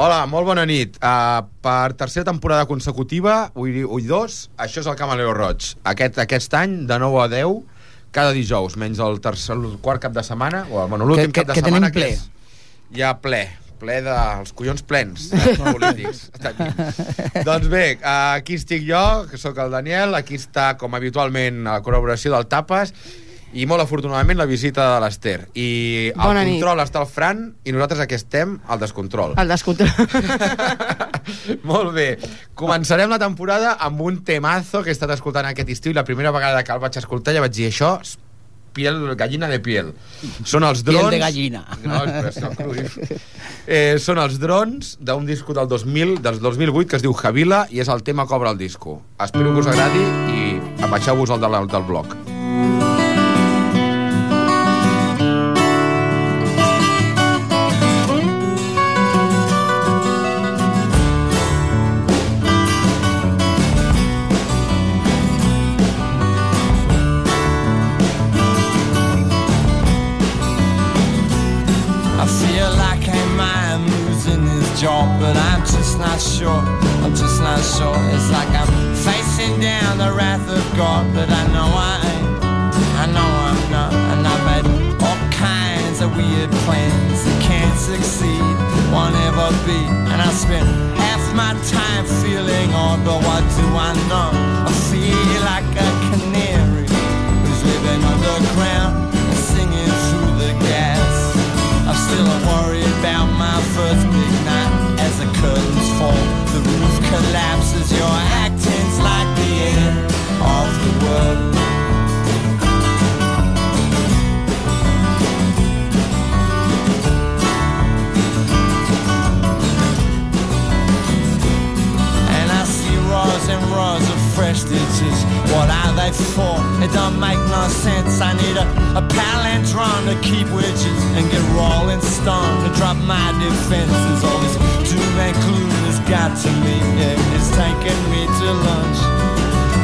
Hola, molt bona nit. Uh, per tercera temporada consecutiva, ull, ull dos, això és el Camaleo Roig. Aquest, aquest any, de 9 a 10, cada dijous, menys el, tercer, el quart cap de setmana, o bueno, l'últim Que- que- cap de que tenim setmana, ple. és, hi ha ple, ple dels collons plens dels polítics. Està aquí. doncs bé, aquí estic jo, que sóc el Daniel, aquí està, com habitualment, a la col·laboració del Tapes, i molt afortunadament la visita de l'Ester. I al Bona nit. control està el Fran, i nosaltres aquí estem al descontrol. El descontrol. Molt bé. Començarem la temporada amb un temazo que he estat escoltant aquest estiu i la primera vegada que el vaig escoltar ja vaig dir això piel, gallina de piel. Són els Piel drons... de gallina. No. Eh, són els drons d'un disco del 2000, del 2008 que es diu Javila i és el tema que obre el disco. Espero que us agradi i abaixeu-vos el del, del blog. Sure. I'm just not sure. It's like I'm facing down the wrath of God, but I know I ain't. I know I'm not. And I've made all kinds of weird plans that can't succeed, won't ever be. And I spend half my time feeling odd, but what do I know? I feel like a canary who's living underground and singing through the gas. I'm still worried about my first for? It don't make no sense. I need a, a palindrome to keep widgets and get rolling stone to drop my defenses. All this doom and gloom has got to me. Yeah, it's taking me to lunch.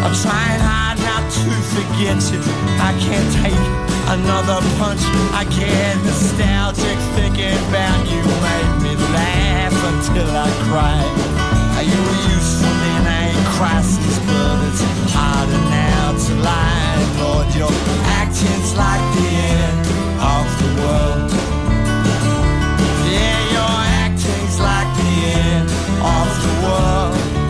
I'm trying hard not to forget you. I can't take another punch. I get nostalgic thinking about you. Made me laugh until I cried. You were useful in a crisis, but it's harder now to lie. Lord, your acting's like the end of the world. Yeah, your acting's like the end of the world.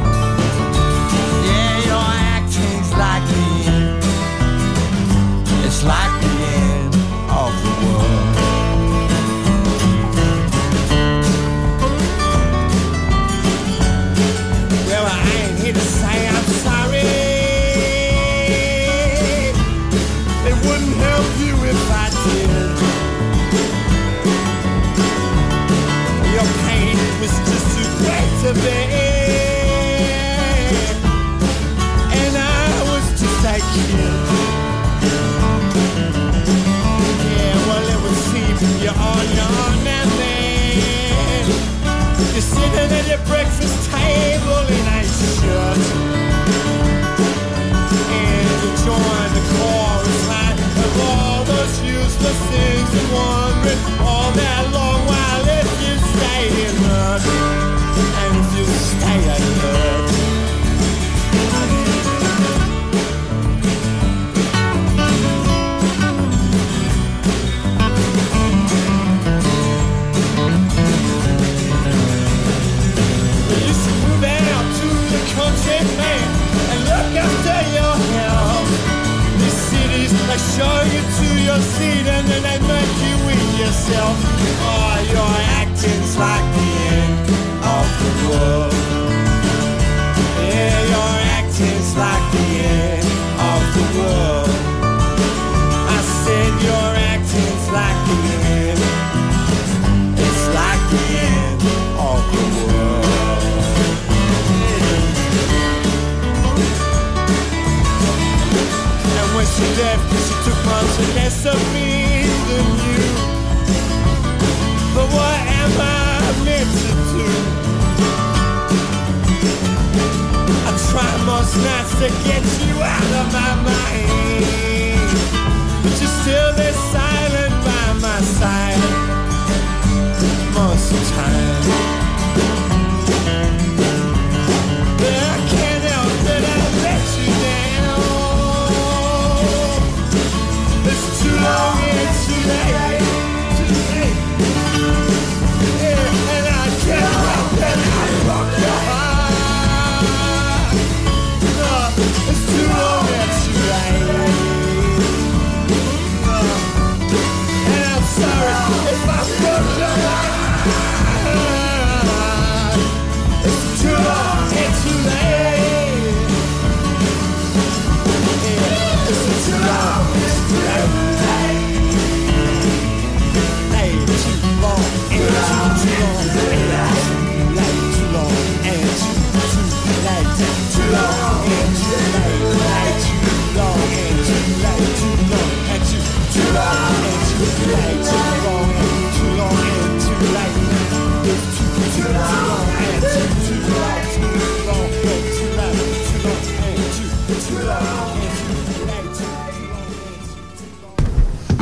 And I was just kid. Yeah, well, it would seem you're on your man. You're sitting at your breakfast less of me than you. But what am I meant to do? I try most nights to get you out of my mind. But you're still there silent by my side. Most of the time.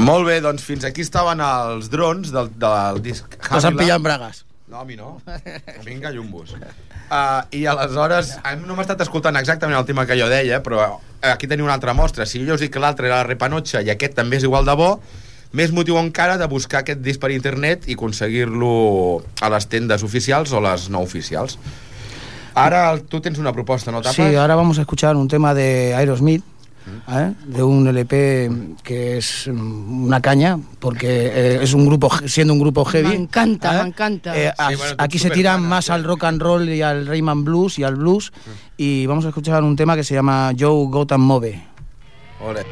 Molt bé, doncs fins aquí estaven els drons del, del disc Happy s'han pillat bragues. No, a mi no. Vinga, llumbos. Uh, I aleshores, no m'ha estat escoltant exactament el tema que jo deia, però aquí teniu una altra mostra. Si jo us dic que l'altre era la repanotxa i aquest també és igual de bo, més motiu encara de buscar aquest disc per internet i aconseguir-lo a les tendes oficials o les no oficials. Ara tu tens una proposta, no, Tapas? Sí, ahora vamos a escuchar un tema de Aerosmith, ¿eh? de un LP que es mm, una caña, porque eh, es un grupo, siendo un grupo heavy. Me encanta, ¿eh? me encanta. Eh, Sí, bueno, aquí se tiran fan, más sí. al rock and roll y al Rayman Blues y al blues. Y vamos a escuchar un tema que se llama Joe Gotham Move. Ole.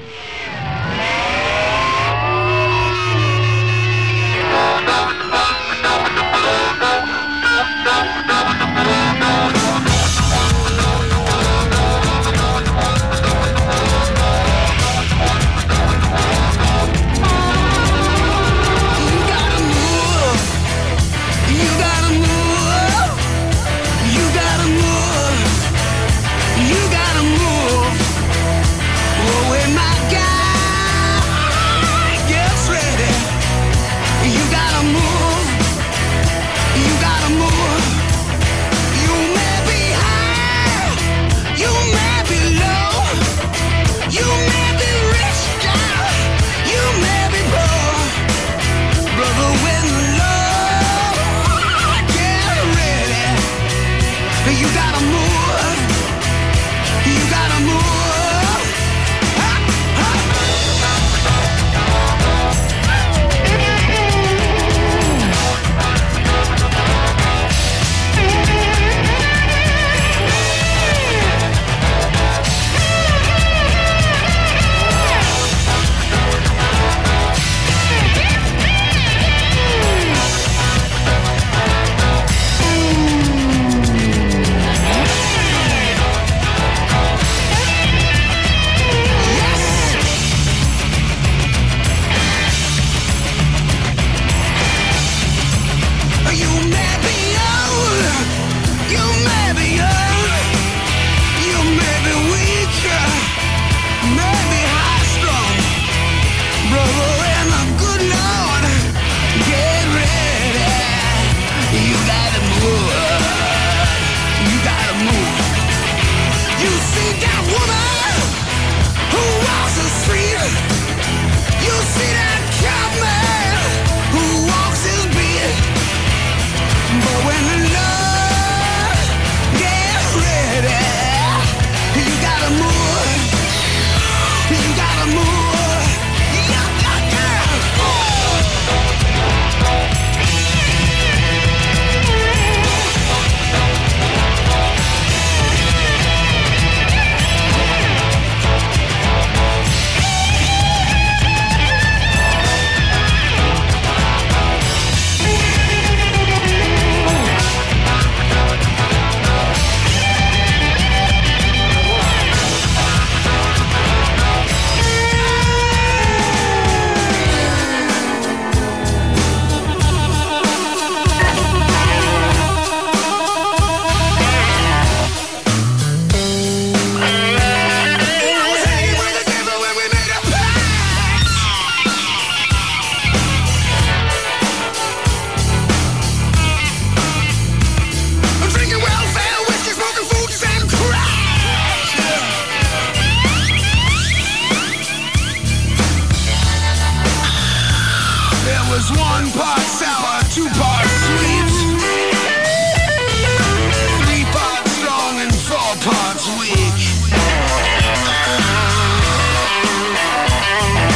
God's way.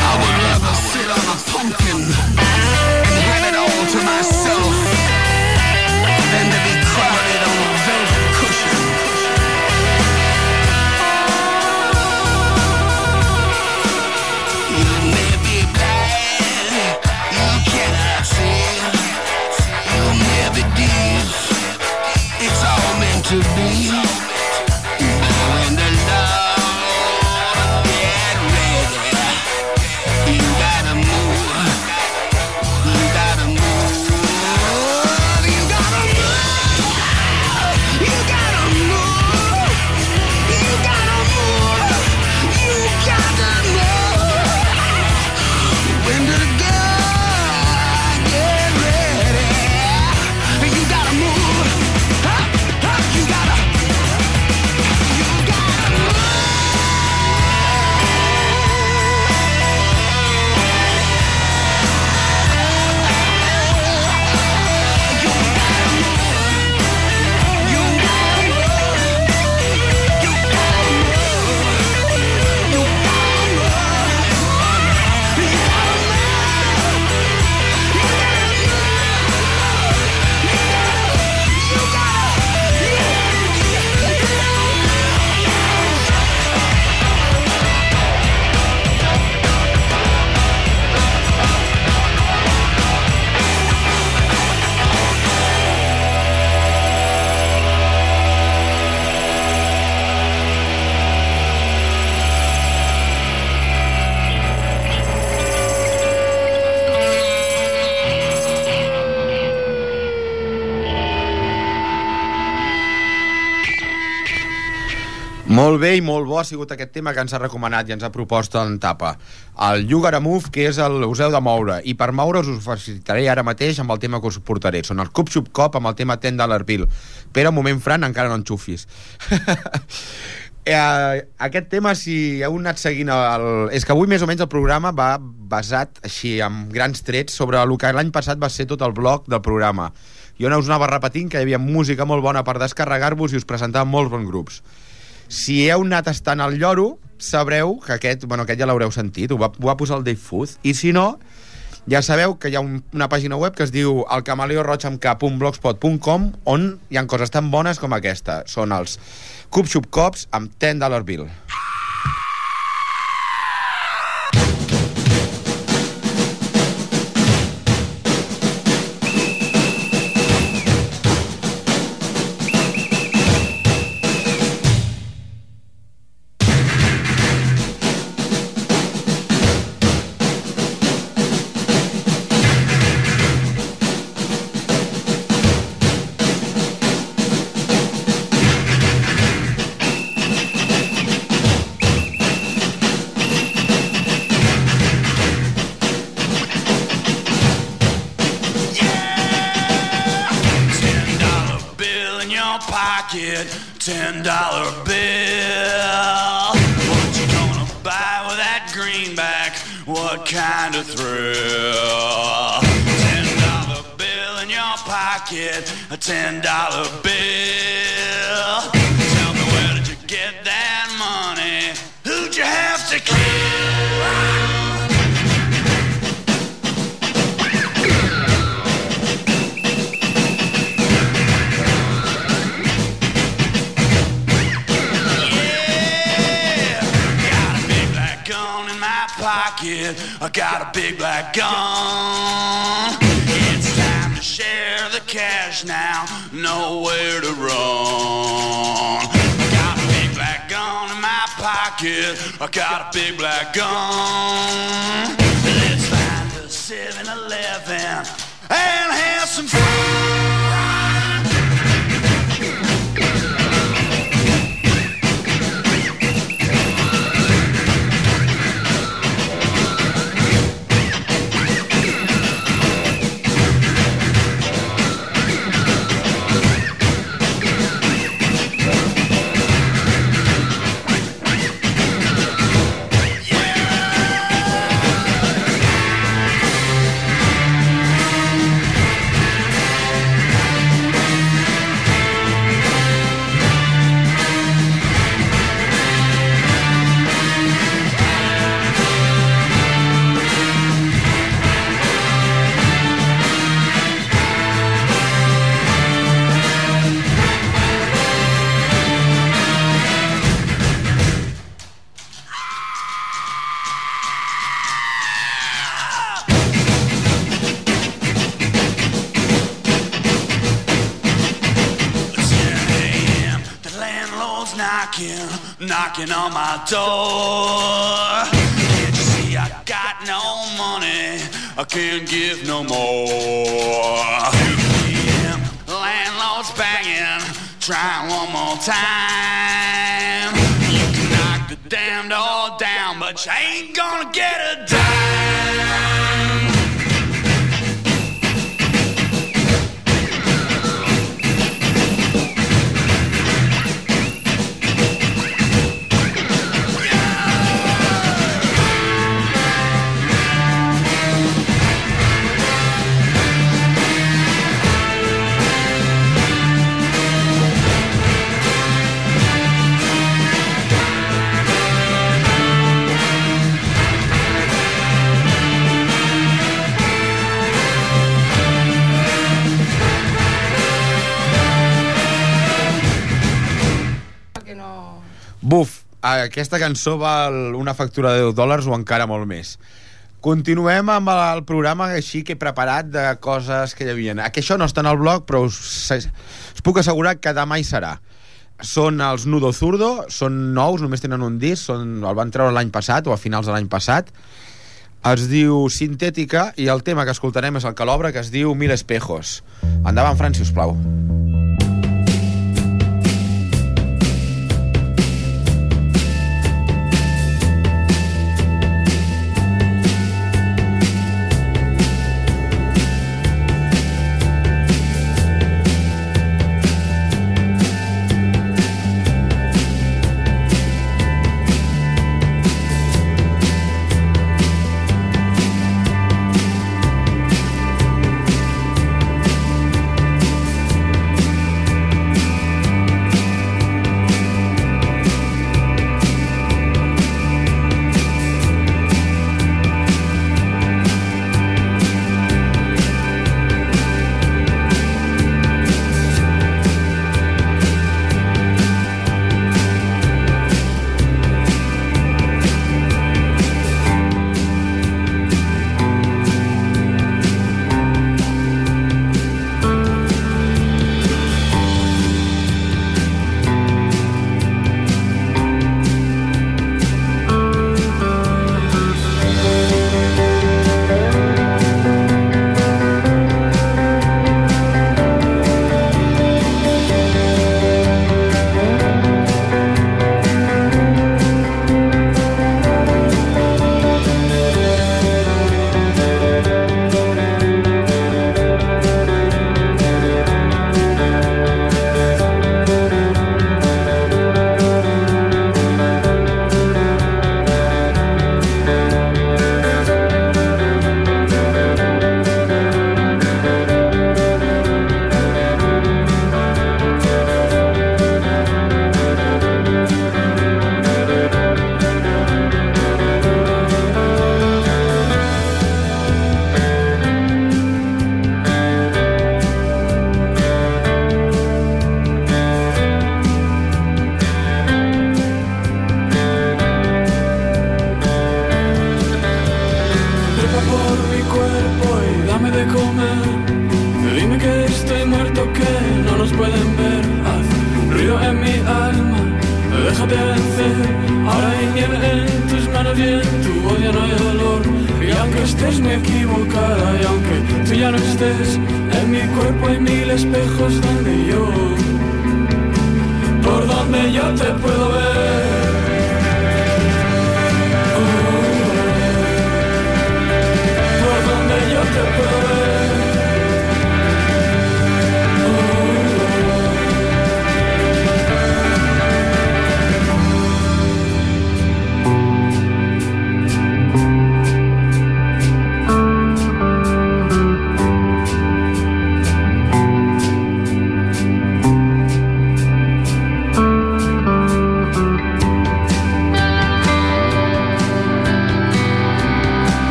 I would rather sit on a pumpkin. Molt bé i molt bo ha sigut aquest tema que ens ha recomanat i ens ha propost en tapa. El Gotta Move, que és el us heu de moure. I per moure's us facilitaré ara mateix amb el tema que us portaré. Són el Cup Xup Cop amb el tema 10 Dollar Bill. Però, un moment, Fran, encara no enxufis. eh, aquest tema, si heu anat seguint el... És que avui més o menys el programa va basat així, amb grans trets, sobre el que l'any passat va ser tot el bloc del programa. Jo no us anava repetint que hi havia música molt bona per descarregar-vos i us presentava molts bons grups. Si heu anat estant al lloro, sabreu que aquest, bueno, aquest ja l'haureu sentit, ho va, ho va posar el Dave Food, i si no, ja sabeu que hi ha un, una pàgina web que es diu elcamaleoroig.blogspot.com on hi han coses tan bones com aquesta. Són els Cup Xup Cops amb 10 dollar bill. Ten your pocket, ten dollar bill. What you gonna buy with that greenback? What kind of thrill? Ten dollar bill in your pocket, a ten dollar bill. Tell me where did you get that money? Who'd you have to kill? I got a big black gun. It's time to share the cash now. Nowhere to run. I got a big black gun in my pocket. I got a big black gun. Let's find a 7-Eleven and have some fun. Knocking on my door. You see I got no money? I can't give no more. 2 p.m. Landlord's banging, trying one more time. You can knock the damn door down, but you ain't gonna get a aquesta cançó val una factura de 10 dòlars o encara molt més. Continuem amb el programa així que he preparat de coses que hi havia. Que això no està en el blog, però us, us puc assegurar que demà hi serà. Són els Nudo Zurdo, són nous, només tenen un disc, són, el van treure l'any passat o a finals de l'any passat. Es diu Sintètica i el tema que escoltarem és el que l'obra, que es diu Mil Espejos. Endavant, Fran, si us plau.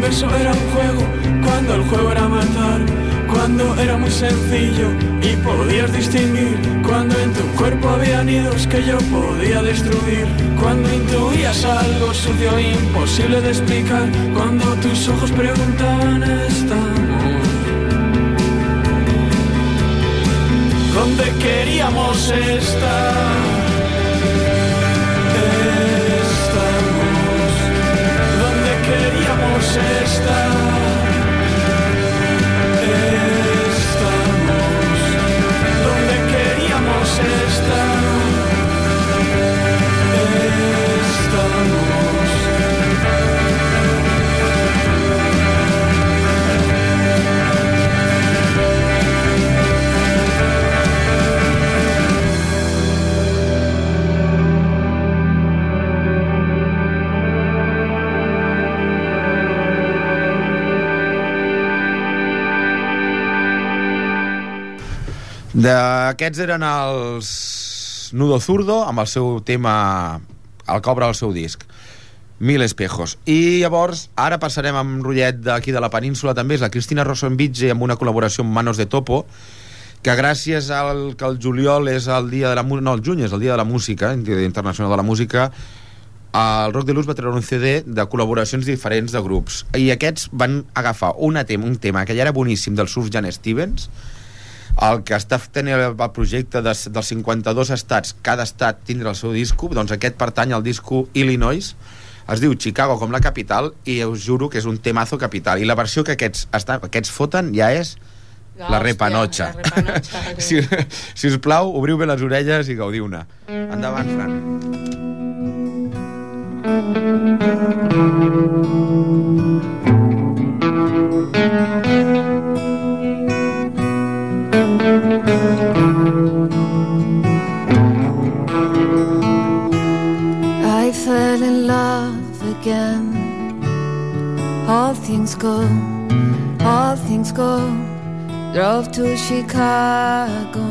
Beso era un juego, cuando el juego era matar, cuando era muy sencillo y podías distinguir, cuando en tu cuerpo había nidos que yo podía destruir, cuando intuías algo sucio e imposible de explicar, cuando tus ojos preguntaban estamos. ¿Dónde queríamos estar? love. D'aquests eren els Nudo Zurdo amb el seu tema el que obre el seu disc Mil espejos. I llavors, ara passarem amb rotllet d'aquí de la península també, és la Cristina Rossonvitge amb una col·laboració amb Manos de Topo, que gràcies al que el juliol és el dia de la no, el juny és el dia de la música, internacional de la música, el Rock de Luz va treure un CD de col·laboracions diferents de grups. I aquests van agafar una tema, un tema que ja era boníssim del Surf Jan Stevens, el que està tenint el projecte de, dels 52 estats, cada estat tindrà el seu disco, doncs aquest pertany al disco Illinois, es diu Chicago com la capital i us juro que és un temazo capital i la versió que aquests, estan, aquests foten ja és la Hòstia, repanotxa. la repanotxa. si, si us plau, obriu bé les orelles i gaudiu-ne. Endavant, Fran. I All things go, all things go. Drove to Chicago.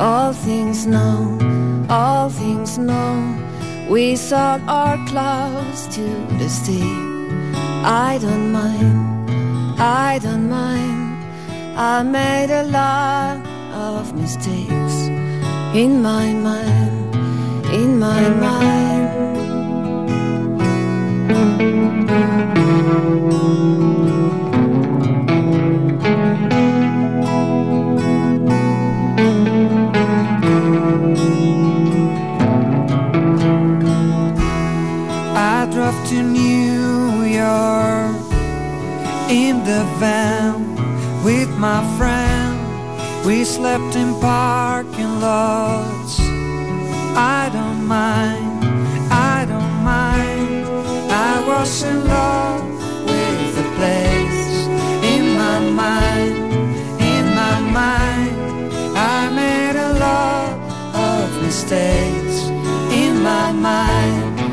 All things know, all things know. We sold our clothes to the sea. I don't mind, I don't mind. I made a lot of mistakes in my mind, in my mind. We slept in parking lots. I don't mind, Was in love with the place in my mind, in my mind. I made a lot of mistakes in my mind,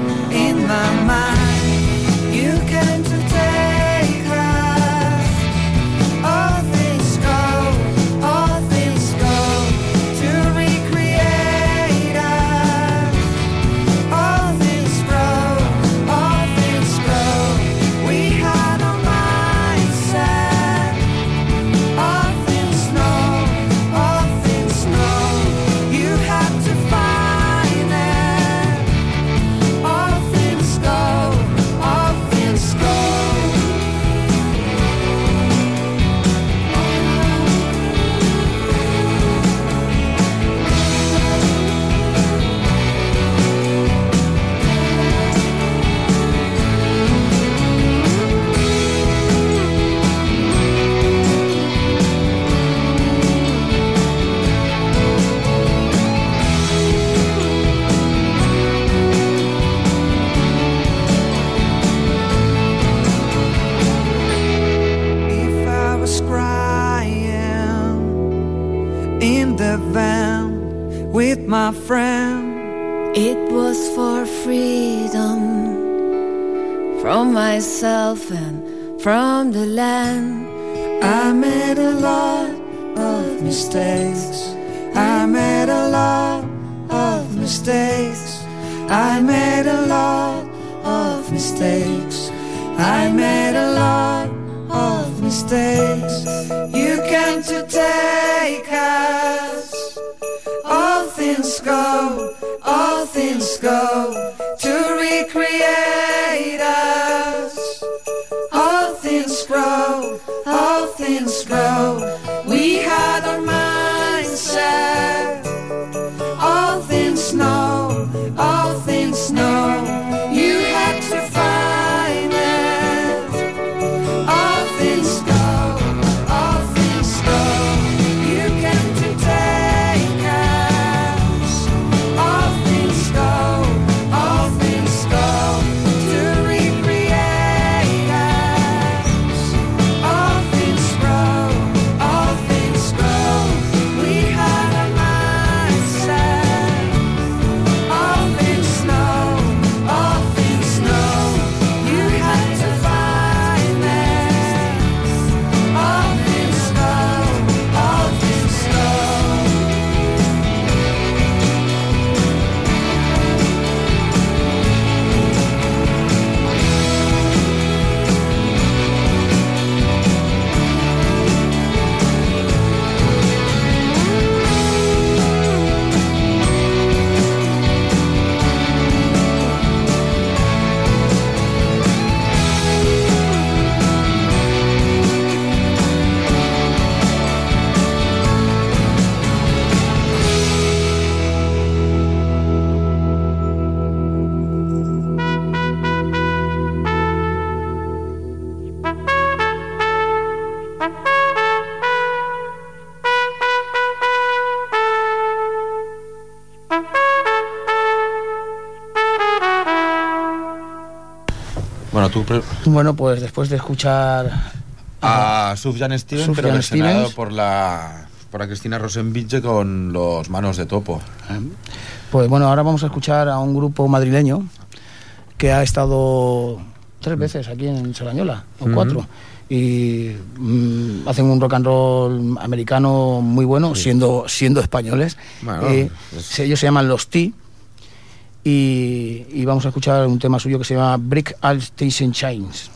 my friend. It was for freedom from myself and from the land. I made a lot of mistakes. I made a lot of mistakes. I made a lot of mistakes. I made a lot of mistakes. You came to take us. All things go, all things go tú Bueno, pues después de escuchar a Sufjan Stevens, pero versionado por la por Cristina Rosenbitge con los manos de topo. Pues bueno, ahora vamos a escuchar a un grupo madrileño que ha estado tres veces aquí en Sarañola, o Ujú. cuatro. Y mm, hacen un rock and roll americano muy bueno, siendo, siendo españoles. Bueno, Eh, ellos se llaman Los T. Y, y vamos a escuchar un tema suyo que se llama Brick All Station Chains.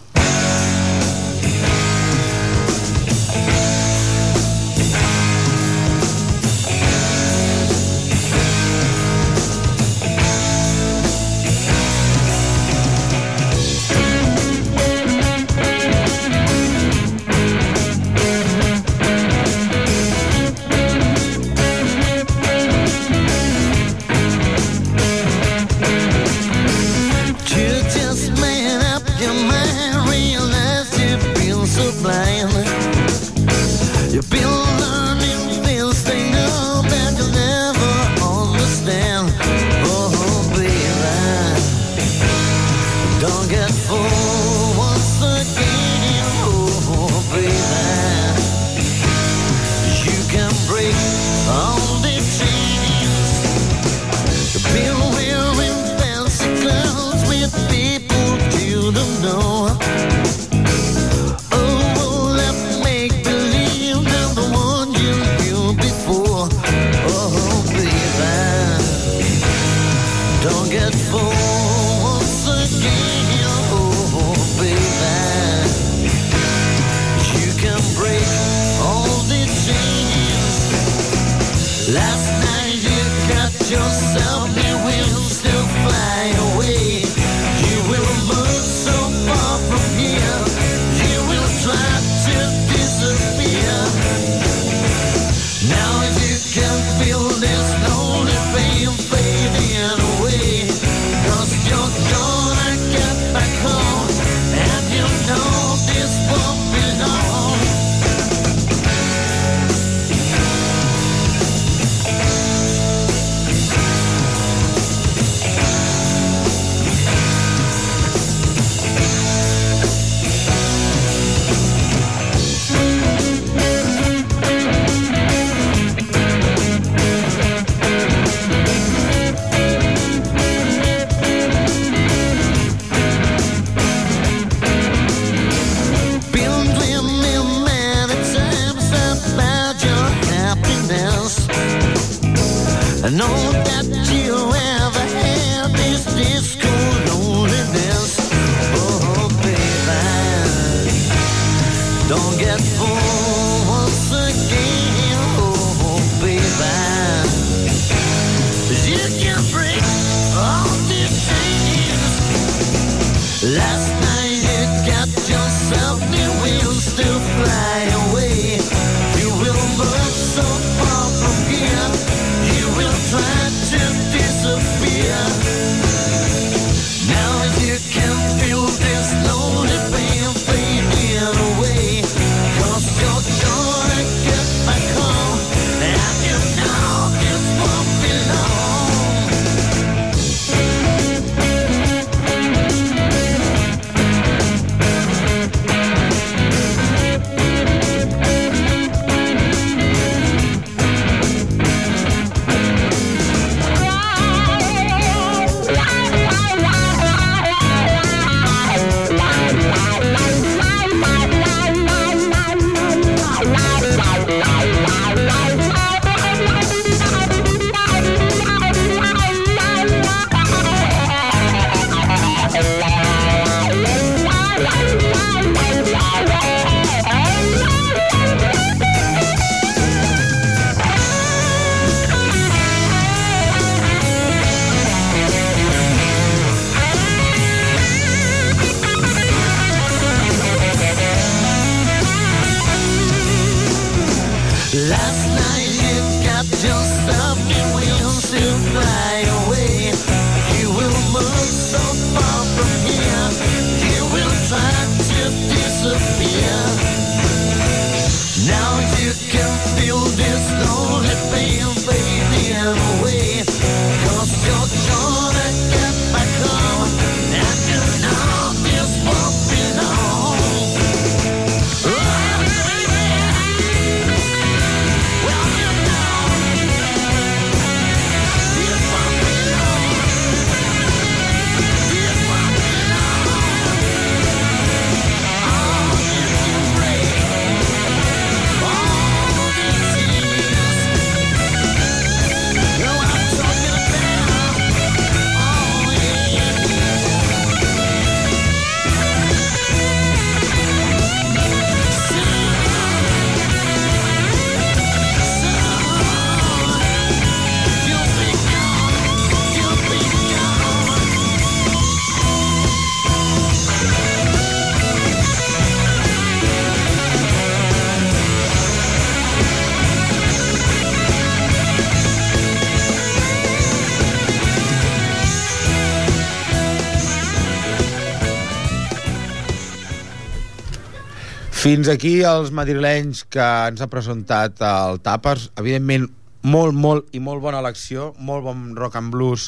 Fins aquí els madrilenys que ens ha presentat el Tapers. Evidentment, molt, molt i molt bona elecció, molt bon rock and blues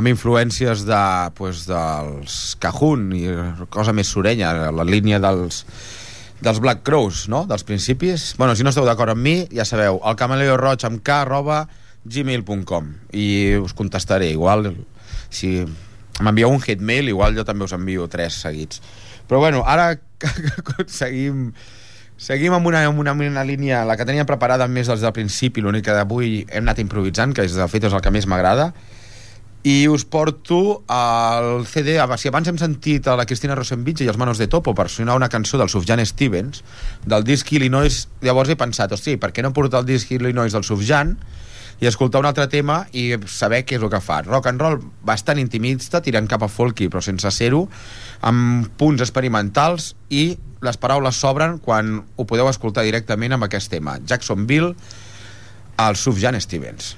amb influències de, pues, dels Cajun i cosa més sorenya, la línia dels, dels Black Crows, no?, dels principis. Bueno, si no esteu d'acord amb mi, ja sabeu, el camaleo roig amb k arroba gmail.com i us contestaré, igual si m'envieu un hit mail, igual jo també us envio tres seguits. Però bueno, ara seguim seguim amb una, amb una, una línia, la que teníem preparada més des del principi, l'única que d'avui hem anat improvisant, que és, de fet és el que més m'agrada, i us porto el CD, si abans hem sentit a la Cristina Rosenbitge i els Manos de Topo per sonar una cançó del Sufjan Stevens, del disc Illinois, llavors he pensat, hosti, per què no portar el disc Illinois del Sufjan i escoltar un altre tema i saber què és el que fa. Rock and roll bastant intimista, tirant cap a folky, però sense ser-ho, amb punts experimentals i les paraules s'obren quan ho podeu escoltar directament amb aquest tema. Jacksonville, el Sufjan Stevens.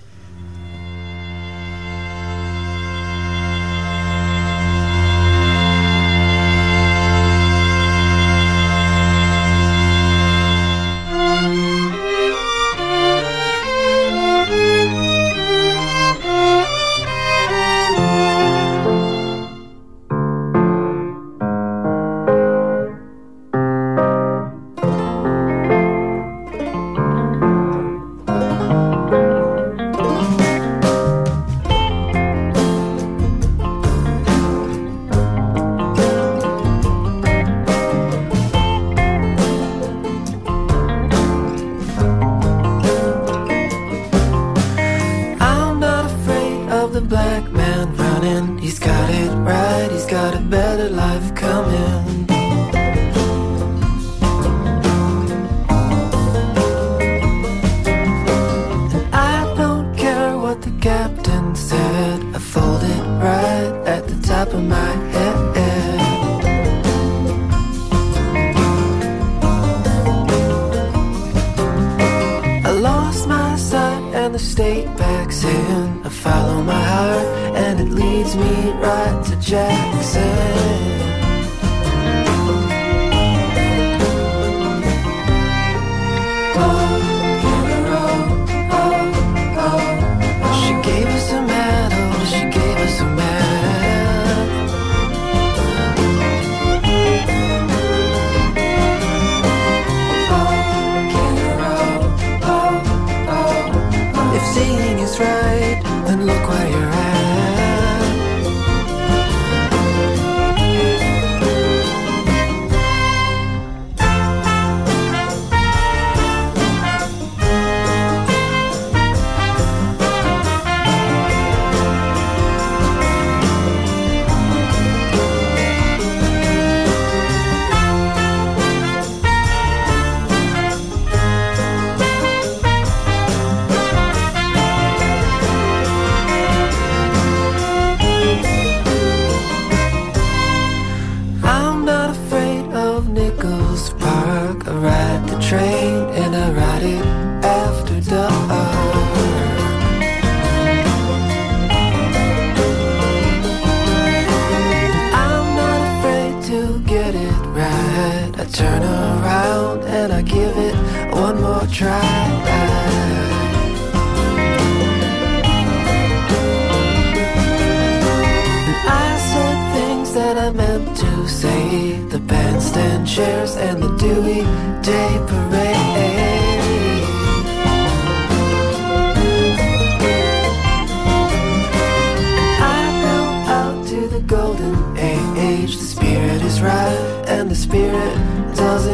right to Jackson.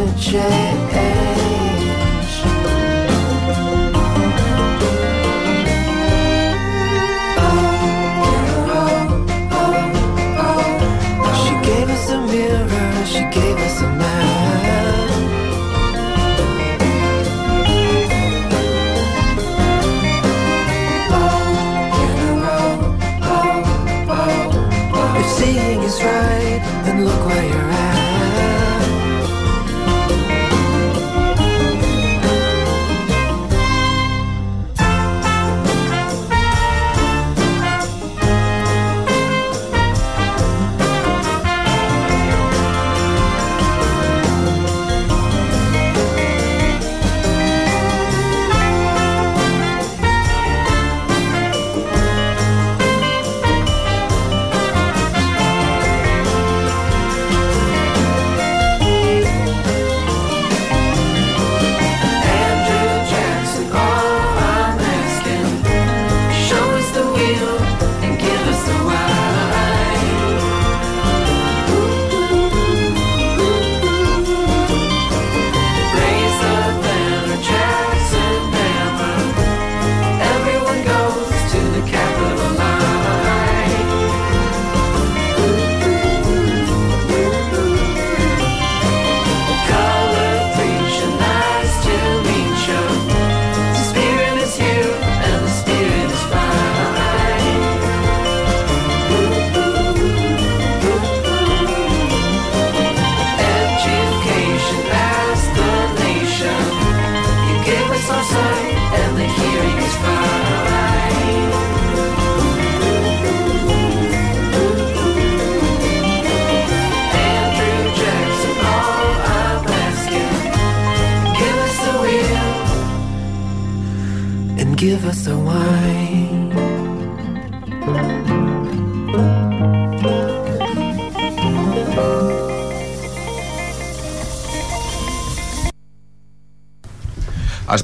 Change.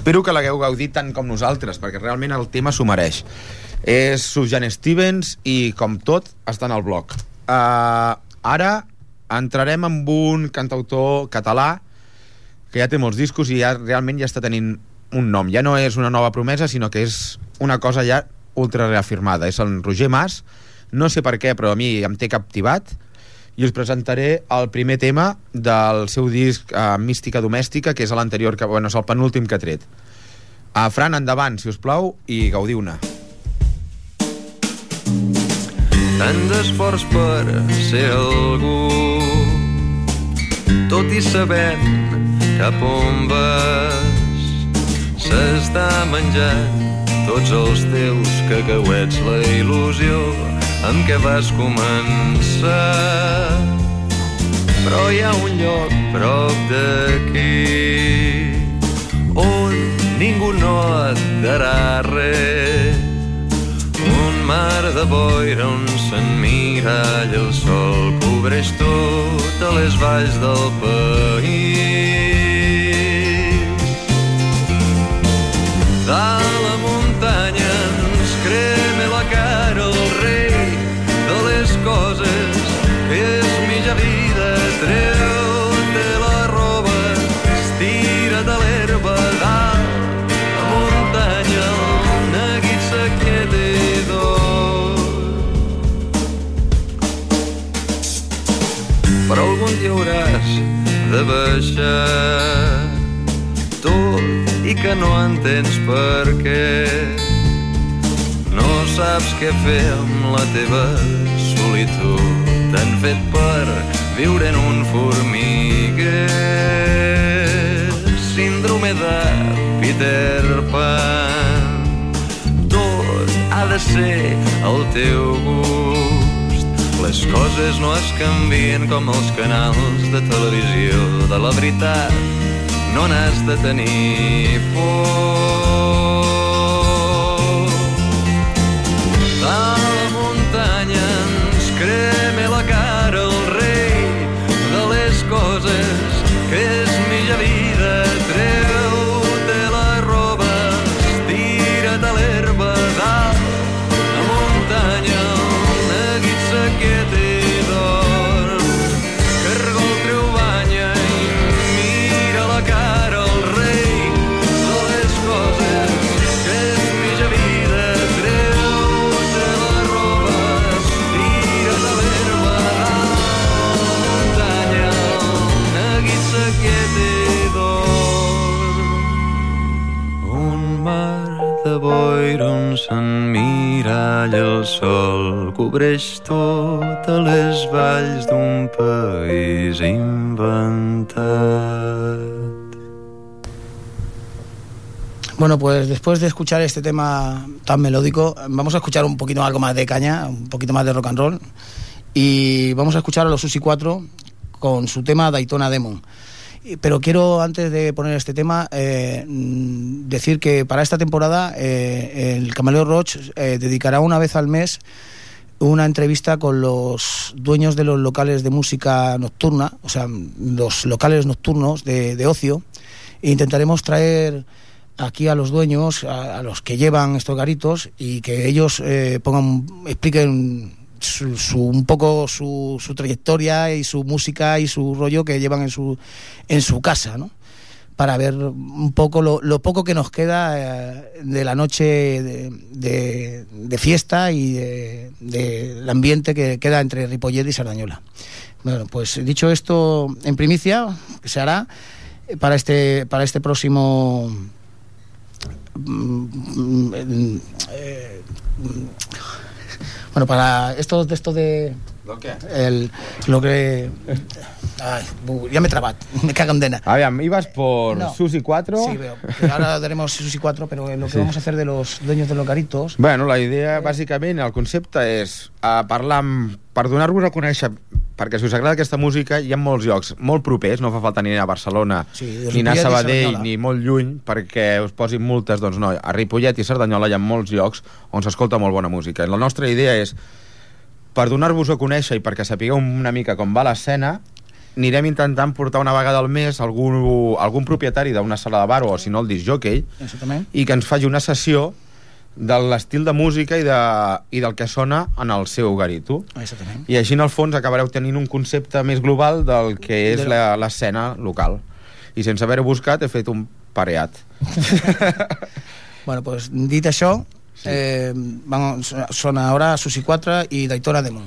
Espero que l'hagueu gaudit tant com nosaltres, perquè realment el tema s'ho mereix. És Sujan Stevens i, com tot, està en el blog. Uh, ara entrarem amb un cantautor català que ja té molts discos i ja realment ja està tenint un nom. Ja no és una nova promesa, sinó que és una cosa ja ultra reafirmada. És el Roger Mas. No sé per què, però a mi em té captivat i us presentaré el primer tema del seu disc uh, Mística Domèstica, que és l'anterior, que bueno, és el penúltim que ha tret. Uh, Fran, endavant, si us plau, i gaudiu-ne. tant d'esforç per ser algú tot i sabent cap on vas s'està menjant tots els teus cacauets la il·lusió amb què vas començar però hi ha un lloc prop d'aquí on ningú no et darà res un mar de boira on s'emmiralla el sol cobreix totes les valls del país. De baixar tot i que no entens per què. No saps què fer amb la teva solitud. T'han fet per viure en un formiguer. Síndrome de Peter Pan. Tot ha de ser el teu gust. Les coses no es canvien com els canals de televisió. De la veritat no n'has de tenir por. Cobreix totes les valls d'un país inventat. Bueno, pues después de escuchar este tema tan melódico, vamos a escuchar un poquito algo más de caña, un poquito más de rock and roll. Y vamos a escuchar a los Susi 4 con su tema Daytona Demon. Pero quiero, antes de poner este tema, eh, decir que para esta temporada eh, el Camaleo Roach eh, dedicará una vez al mes una entrevista con los dueños de los locales de música nocturna, o sea, los locales nocturnos de, de ocio, e intentaremos traer aquí a los dueños, a, los que llevan estos garitos, y que ellos eh, pongan, expliquen su, su- un poco su, su trayectoria y su música y su rollo que llevan en su, en su casa, ¿no? Para ver un poco lo, poco que nos queda eh, de la noche de, de- de fiesta y de- del ambiente que queda entre Ripollet y Sardañola. Bueno, pues dicho esto en primicia, que se hará eh, para este, para este próximo... mm, mm, eh, mm, bueno, para esto de esto de Del què? el, lo que ay, ya me trabat, me cago en dena. Aviam, ibas por No. Susi 4. Sí, que ahora daremos Susi 4, pero lo que Sí. vamos a hacer de los dueños de los garitos. Bueno, la idea, bàsicament, el concepte és uh, parlar amb, per donar-vos a conèixer, perquè si us agrada aquesta música, hi ha molts llocs molt propers, no fa falta ni anar a Barcelona, Sí, ni anar a Sabadell, ni molt lluny, perquè us posin multes, doncs no, a Ripollet i Cerdanyola hi ha molts llocs on s'escolta molt bona música. I la nostra idea és, per donar-vos a conèixer i perquè sapigueu una mica com va l'escena, anirem intentant portar una vegada al mes algun, algun propietari d'una sala de bar o, si no, el disc jockey, Exactament. i que ens faci una sessió de l'estil de música i, de, i del que sona en el seu garito. Exactament. I així, en el fons, acabareu tenint un concepte més global del que és l'escena local. I sense haver-ho buscat, he fet un pareat. Bueno, pues dit això, Eh, vamos, son ahora Susi 4 y Daytona Demon.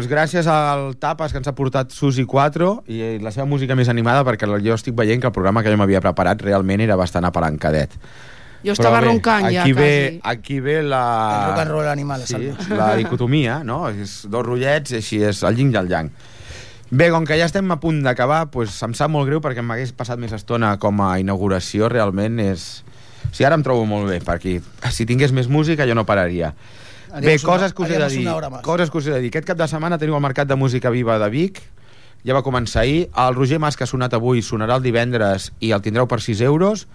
Doncs gràcies al Tapes que ens ha portat Susi 4 i la seva música més animada perquè jo estic veient que el programa que jo m'havia preparat realment era bastant apalancadet. Jo estava Però bé, roncant ja, aquí ve, quasi. aquí ve la... El rock and roll animal, sí, la dicotomia, no? És dos rotllets i així és el yin i el yang. Bé, com que ja estem a punt d'acabar, doncs em sap molt greu perquè m'hagués passat més estona com a inauguració, realment és... O sigui, ara em trobo molt bé, perquè si tingués més música jo no pararia. Bé, coses que us he de dir. Coses que us he de dir. Aquest cap de setmana teniu el Mercat de Música Viva de Vic, ja va començar ahir. El Roger Mas, que ha sonat avui, sonarà el divendres i el tindreu per 6 euros.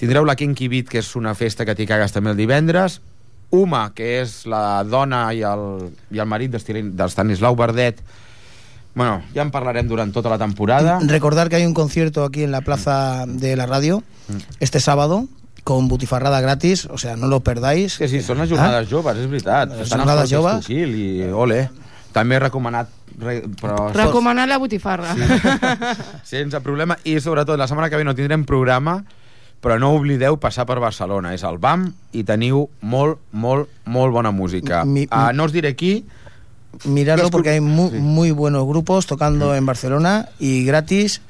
Tindreu la Kinky Beat, que és una festa que t'hi cagues també el divendres. Uma, que és la dona i el, i el marit d'Estanislau Verdet. Bueno, ja en parlarem durant tota la temporada. Recordar que hay un concierto aquí en la plaza de la radio este sábado con butifarrada gratis, o sea, no lo perdáis. Que sí, són les jornades joves, és veritat. Les Estan jornades joves. Kill I ole. També he recomanat... Re, però Recomanar la botifarra. sense problema. I sobretot, la setmana que ve no tindrem programa, però no oblideu passar per Barcelona. És el BAM i teniu molt, molt, molt bona música. Mi- Uh, no us diré qui, Mirarlo porque hay muy, sí. muy buenos grupos tocando en Barcelona y gratis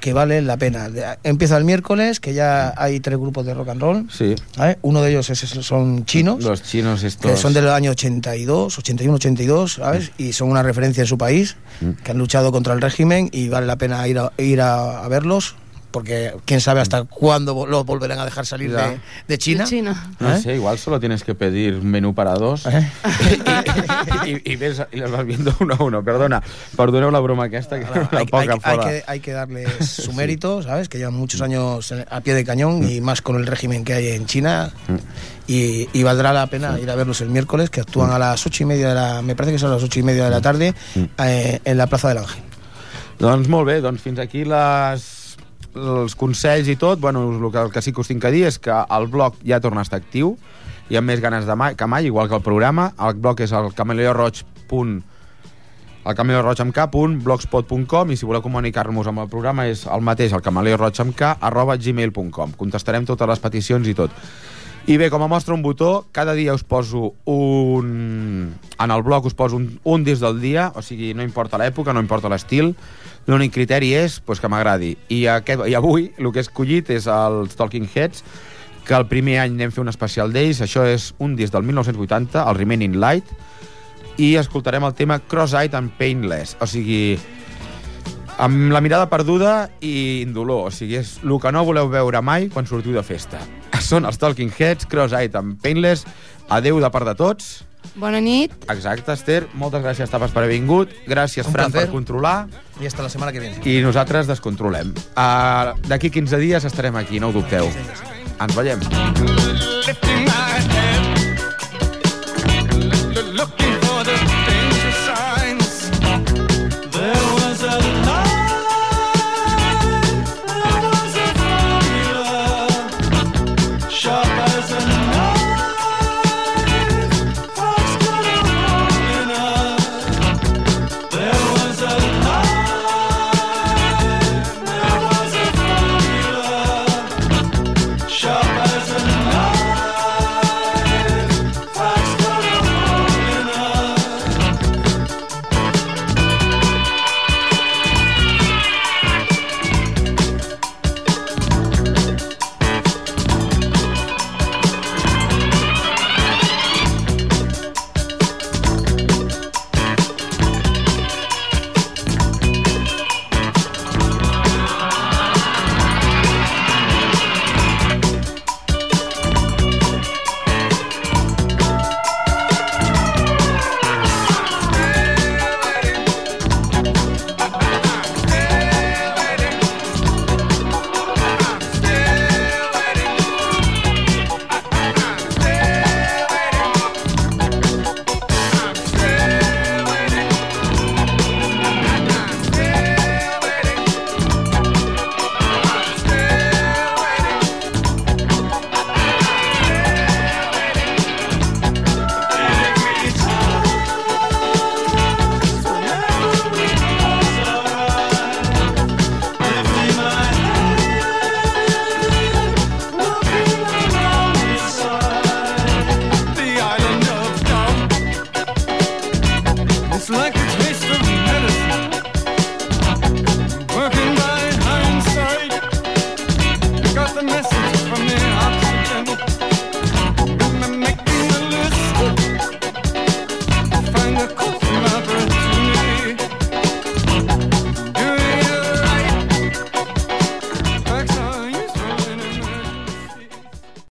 que vale la pena. Empieza el miércoles, que ya hay tres grupos de rock and roll. Sí. ¿vale? Uno de ellos es- son chinos. Los chinos estos... que son del año 82, 81, 82, ¿sabes? Y son una referencia en su país, que han luchado contra el régimen y vale la pena ir a, ir a, a verlos, porque quién sabe hasta cuándo los volverán a dejar salir de, de China. De China. No ¿Eh? sé, igual solo tienes que pedir un menú para dos ¿Eh? y, y, ves, y los vas viendo uno a uno. Perdona, perdoneu la broma aquesta, que Ahora, la hay, poca hay- hay que, hay que darles su mérito, ¿sabes? Que llevan muchos años en- a pie de cañón y más con el régimen que hay en China. Y, y valdrá la pena ir a verlos el miércoles, que actúan a las ocho y media de la, me parece que son a las ocho y media de la tarde, eh, en la Plaza del Ángel. Doncs molt bé, doncs fins aquí les, els consells i tot. Bueno, el que, el que sí que us tinc a dir és que el blog ja torna a estar actiu i amb més ganes de mai, que mai, igual que el programa. El blog és el cameleoroig. el cameleoroig amb K, punt, blogspot.com i si voleu comunicar-nos amb el programa és el mateix, el cameleoroig amb K, arroba gmail.com. Contestarem totes les peticions i tot. I bé, com a mostra un botó, cada dia us poso un... En el blog us poso un, un disc del dia, o sigui, no importa l'època, no importa l'estil, l'únic criteri és pues, que m'agradi. I, aquest, I avui el que he escollit és els Talking Heads, que el primer any anem fer un especial d'ells, això és un disc del 1980, el Remaining Light, i escoltarem el tema Cross-Eyed and Painless, o sigui, amb la mirada perduda i indolor, o sigui, és el que no voleu veure mai quan sortiu de festa. Són els Talking Heads, Cross-Eyed and Painless, adeu de part de tots. Bona nit. Exacte, Esther, moltes gràcies, Tapes, per haver vingut. Gràcies, Un Fran, placer. per controlar. Y hasta la semana que viene. I nosaltres descontrolem. Uh, D'aquí 15 dies estarem aquí, no ho dubteu. Ens veiem. Lifting my